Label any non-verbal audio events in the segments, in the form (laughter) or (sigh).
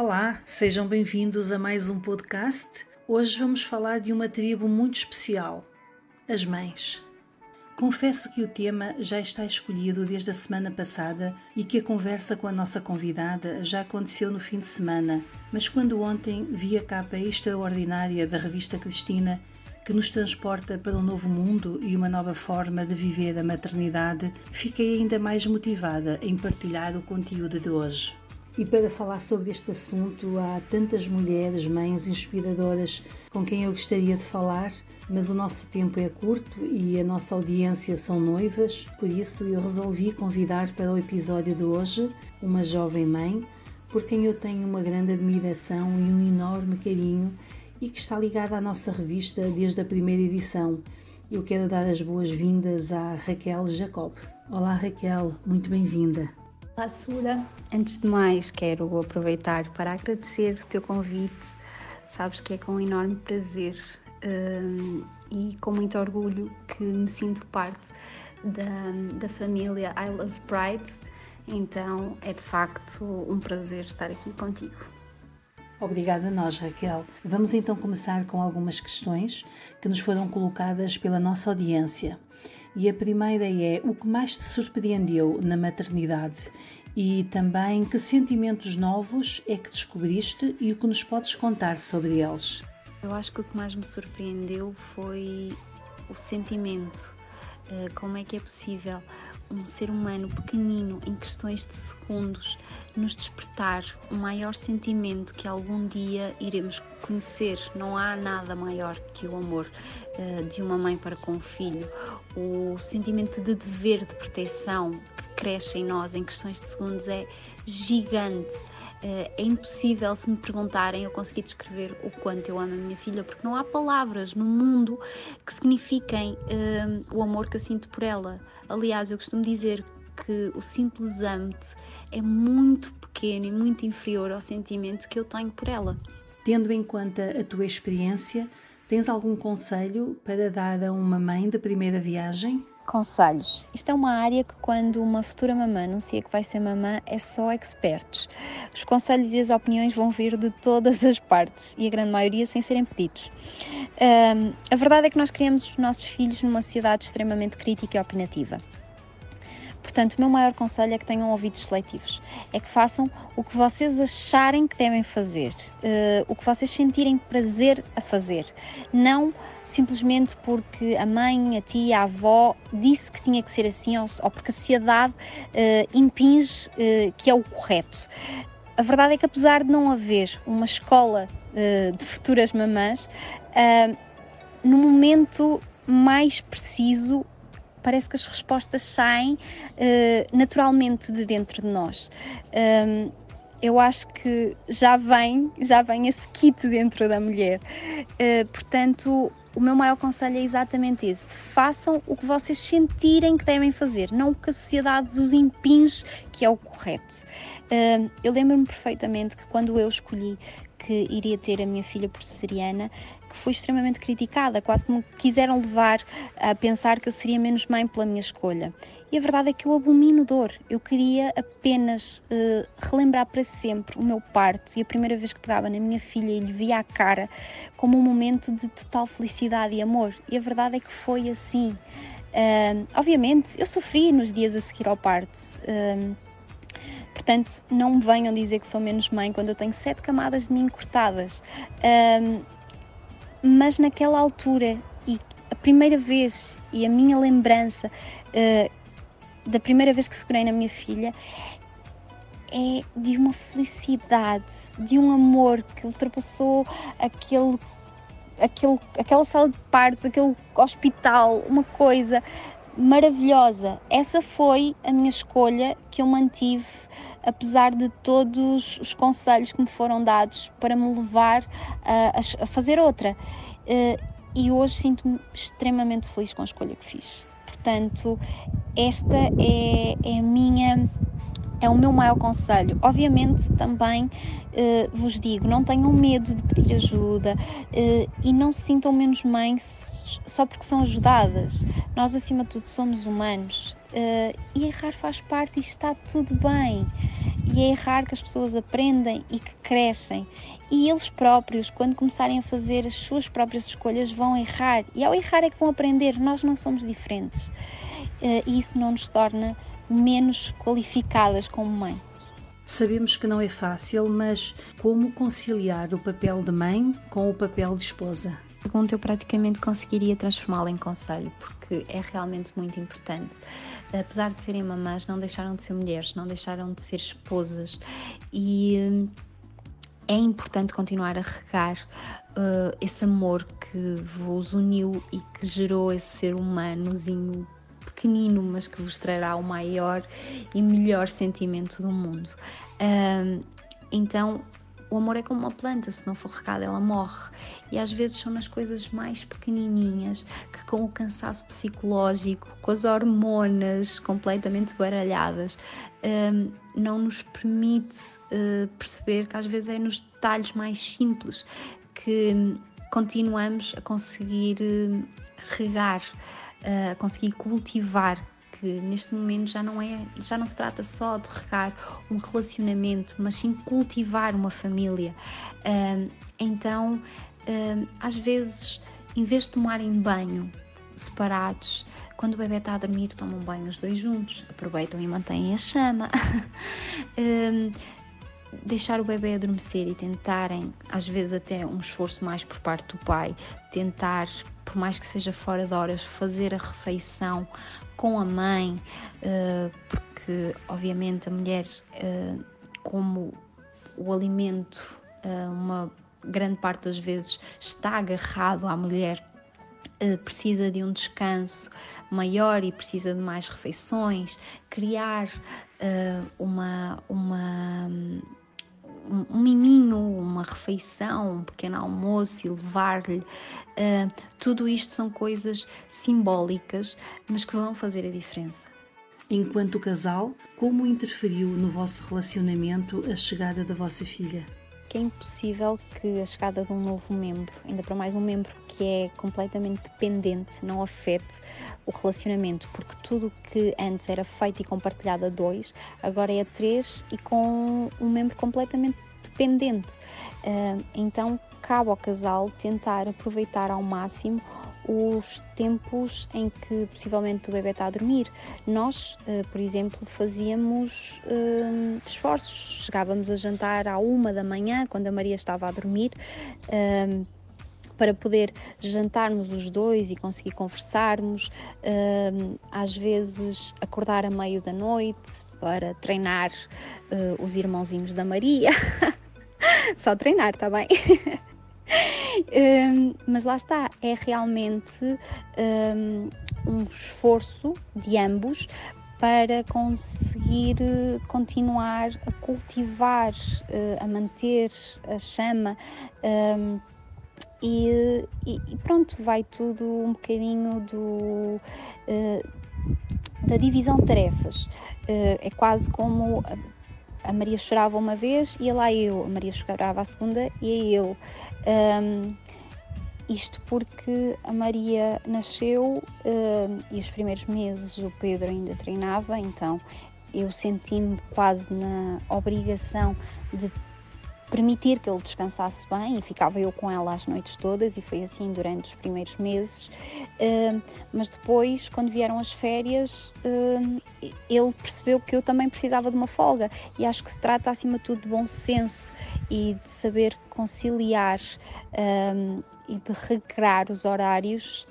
Olá, sejam bem-vindos a mais um podcast. Hoje vamos falar de uma tribo muito especial, as mães. Confesso que o tema já está escolhido desde a semana passada e que a conversa com a nossa convidada já aconteceu no fim de semana, mas quando ontem vi a capa extraordinária da revista Cristina, que nos transporta para um novo mundo e uma nova forma de viver a maternidade, fiquei ainda mais motivada em partilhar o conteúdo de hoje. E para falar sobre este assunto, há tantas mulheres, mães inspiradoras com quem eu gostaria de falar, mas o nosso tempo é curto e a nossa audiência são noivas, por isso eu resolvi convidar para o episódio de hoje uma jovem mãe, por quem eu tenho uma grande admiração e um enorme carinho e que está ligada à nossa revista desde a primeira edição. Eu quero dar as boas-vindas à Raquel Jacob. Olá Raquel, muito bem-vinda. Olá, Sura. Antes de mais, quero aproveitar para agradecer o teu convite. Sabes que é com um enorme prazer um, e com muito orgulho que me sinto parte da, da família I Love Pride. Então é de facto um prazer estar aqui contigo. Obrigada a nós, Raquel. Vamos então começar com algumas questões que nos foram colocadas pela nossa audiência. E a primeira é o que mais te surpreendeu na maternidade e também que sentimentos novos é que descobriste e o que nos podes contar sobre eles. Eu acho que o que mais me surpreendeu foi o sentimento. Eh, como é que é possível um ser humano pequenino, em questões de segundos, nos despertar o maior sentimento que algum dia iremos conhecer. Não há nada maior que o amor uh, de uma mãe para com o filho. O sentimento de dever de proteção que cresce em nós em questões de segundos é gigante. Uh, é impossível, se me perguntarem, eu conseguir descrever o quanto eu amo a minha filha, porque não há palavras no mundo que signifiquem uh, o amor que eu sinto por ela. Aliás, eu costumo dizer que o simples amo-te é muito pequeno e muito inferior ao sentimento que eu tenho por ela. Tendo em conta a tua experiência, tens algum conselho para dar a uma mãe de primeira viagem? Conselhos. Isto é uma área que, quando uma futura mamã anuncia que vai ser mamã, é só expertos. Os conselhos e as opiniões vão vir de todas as partes e a grande maioria sem serem pedidos. Um, a verdade é que nós criamos os nossos filhos numa sociedade extremamente crítica e opinativa. Portanto, o meu maior conselho é que tenham ouvidos seletivos. É que façam o que vocês acharem que devem fazer, uh, o que vocês sentirem prazer a fazer. Não simplesmente porque a mãe, a tia, a avó disse que tinha que ser assim ou, ou porque a sociedade uh, impinge uh, que é o correto. A verdade é que, apesar de não haver uma escola de futuras mamãs, no momento mais preciso parece que as respostas saem uh, naturalmente de dentro de nós. Um, eu acho que já vem, já vem esse kit dentro da mulher. Uh, portanto, o meu maior conselho é exatamente esse: façam o que vocês sentirem que devem fazer, não o que a sociedade vos impinge que é o correto. Uh, eu lembro-me perfeitamente que quando eu escolhi que iria ter a minha filha por cesariana, que fui extremamente criticada, quase que me quiseram levar a pensar que eu seria menos mãe pela minha escolha. E a verdade é que eu abomino dor. Eu queria apenas uh, relembrar para sempre o meu parto e a primeira vez que pegava na minha filha e lhe via a cara como um momento de total felicidade e amor. E a verdade é que foi assim. Uh, obviamente, eu sofri nos dias a seguir ao parto. Uh, portanto, não me venham dizer que sou menos mãe quando eu tenho sete camadas de mim cortadas mas naquela altura e a primeira vez e a minha lembrança uh, da primeira vez que segurei na minha filha é de uma felicidade, de um amor que ultrapassou aquele, aquele, aquela sala de partos, aquele hospital, uma coisa maravilhosa. Essa foi a minha escolha que eu mantive, apesar de todos os conselhos que me foram dados para me levar a, a fazer outra. Uh, e hoje sinto-me extremamente feliz com a escolha que fiz. Portanto, esta é, é a minha é o meu maior conselho. Obviamente, também uh, vos digo: não tenham medo de pedir ajuda uh, e não se sintam menos mães só porque são ajudadas. Nós, acima de tudo, somos humanos uh, e errar faz parte e está tudo bem. e é errar que as pessoas aprendem e que crescem. E eles próprios, quando começarem a fazer as suas próprias escolhas, vão errar. E ao errar é que vão aprender. Nós não somos diferentes. Uh, e isso não nos torna menos qualificadas como mãe. Sabemos que não é fácil, mas como conciliar o papel de mãe com o papel de esposa? Pergunta eu praticamente conseguiria transformá-la em conselho, porque é realmente muito importante. Apesar de serem mamãs, não deixaram de ser mulheres, não deixaram de ser esposas e hum, é importante continuar a regar uh, esse amor que vos uniu e que gerou esse ser humanozinho pequenino, mas que vos trará o maior e melhor sentimento do mundo. Um, então, o amor é como uma planta, se não for regada, ela morre. E às vezes são nas coisas mais pequenininhas que, com o cansaço psicológico, com as hormonas completamente baralhadas, um, não nos permite uh, perceber que às vezes é nos detalhes mais simples que continuamos a conseguir uh, regar a conseguir cultivar que neste momento já não é, já não se trata só de regar um relacionamento, mas sim cultivar uma família. então, às vezes, em vez de tomarem banho separados, quando o bebê está a dormir, tomam banho os dois juntos, aproveitam e mantêm a chama. (laughs) deixar o bebê adormecer e tentarem, às vezes até um esforço mais por parte do pai, tentar por mais que seja fora de horas, fazer a refeição com a mãe, uh, porque obviamente a mulher, uh, como o alimento, uh, uma grande parte das vezes está agarrado à mulher, precisa de um descanso maior e precisa de mais refeições, criar uma, uma um miminho, uma refeição, um pequeno almoço e levar-lhe. Uh, tudo isto são coisas simbólicas, mas que vão fazer a diferença. Enquanto casal, como interferiu no vosso relacionamento a chegada da vossa filha? Que é impossível que a chegada de um novo membro, ainda para mais um membro que é completamente dependente, não afete o relacionamento, porque tudo que antes era feito e compartilhado a dois, agora é a três e com um membro completamente dependente. Então, cabe ao casal tentar aproveitar ao máximo os tempos em que possivelmente o bebê está a dormir. Nós, uh, por exemplo, fazíamos esforços, chegávamos a jantar à uma da manhã, quando a Maria estava a dormir. Para poder jantarmos os dois e conseguir conversarmos, às vezes acordar a meio da noite para treinar os irmãozinhos da Maria. (laughs) Só treinar, tá bem? (laughs) um, mas lá está, é realmente um, um esforço de ambos para conseguir eh, continuar a cultivar, uh, a manter a chama. Um, e, e, pronto, vai tudo um bocadinho do, uh, da divisão de tarefas. Uh, é quase como a Maria chorava uma vez, ia lá eu, a Maria chorava a segunda, ia eu. Um, isto porque a Maria nasceu um, e os primeiros meses o Pedro ainda treinava, então eu senti-me quase na obrigação de permitir que ele descansasse bem e ficava eu com ela as noites todas e foi assim durante os primeiros meses. Uh, mas depois, quando vieram as férias, uh, ele percebeu que eu também precisava de uma folga e acho que se trata acima de tudo de bom senso e de saber conciliar uh, e de recrear os horários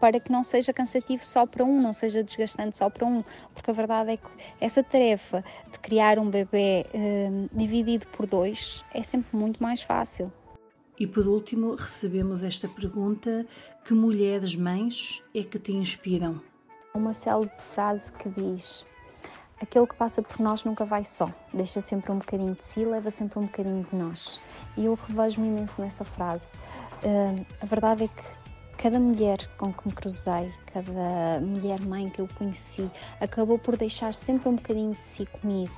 para que não seja cansativo só para um, não seja desgastante só para um, porque a verdade é que essa tarefa de criar um bebê eh, dividido por dois é sempre muito mais fácil. E por último, recebemos esta pergunta: que mulheres mães é que te inspiram? Uma célebre frase que diz: Aquele que passa por nós nunca vai só, deixa sempre um bocadinho de si, leva sempre um bocadinho de nós. E eu revejo-me imenso nessa frase. Uh, a verdade é que Cada mulher com que me cruzei, cada mulher mãe que eu conheci, acabou por deixar sempre um bocadinho de si comigo,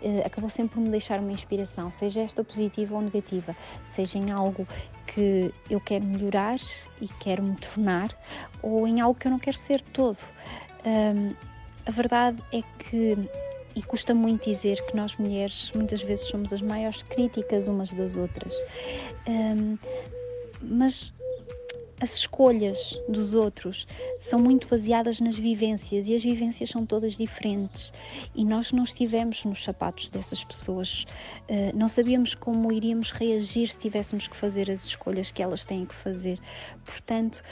eh, acabou sempre por me deixar uma inspiração, seja esta positiva ou negativa, seja em algo que eu quero melhorar e quero me tornar, ou em algo que eu não quero ser todo. Um, a verdade é que e custa muito dizer que nós mulheres muitas vezes somos as maiores críticas umas das outras. Um, mas as escolhas dos outros são muito baseadas nas vivências e as vivências são todas diferentes. E nós não estivemos nos sapatos dessas pessoas, uh, não sabíamos como iríamos reagir se tivéssemos que fazer as escolhas que elas têm que fazer. Portanto,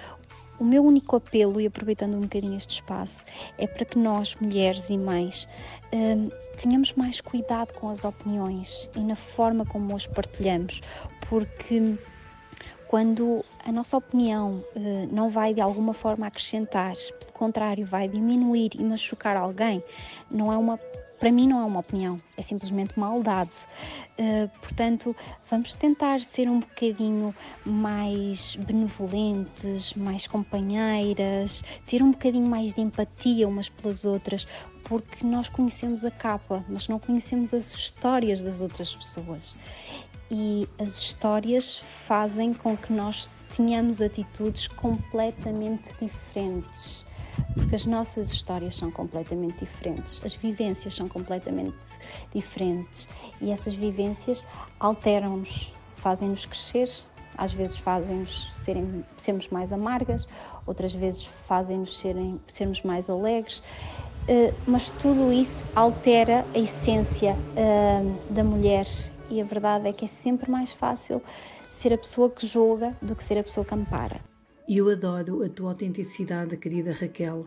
o meu único apelo, e aproveitando um bocadinho este espaço, é para que nós, mulheres e mães, um, tenhamos mais cuidado com as opiniões e na forma como as partilhamos, porque quando a nossa opinião uh, não vai de alguma forma acrescentar, pelo contrário, vai diminuir e machucar alguém, não é uma para mim não é uma opinião, é simplesmente maldade. Uh, portanto, vamos tentar ser um bocadinho mais benevolentes, mais companheiras, ter um bocadinho mais de empatia umas pelas outras, porque nós conhecemos a capa, mas não conhecemos as histórias das outras pessoas. E as histórias fazem com que nós tenhamos atitudes completamente diferentes. Porque as nossas histórias são completamente diferentes, as vivências são completamente diferentes. E essas vivências alteram-nos, fazem-nos crescer, às vezes fazem-nos sermos mais amargas, outras vezes fazem-nos sermos mais alegres, uh, mas tudo isso altera a essência uh, da mulher e a verdade é que é sempre mais fácil ser a pessoa que julga do que ser a pessoa que ampara. Eu adoro a tua autenticidade, querida Raquel.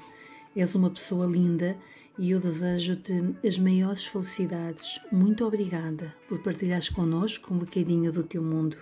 És uma pessoa linda e eu desejo-te as maiores felicidades. Muito obrigada por partilhares connosco um bocadinho do teu mundo.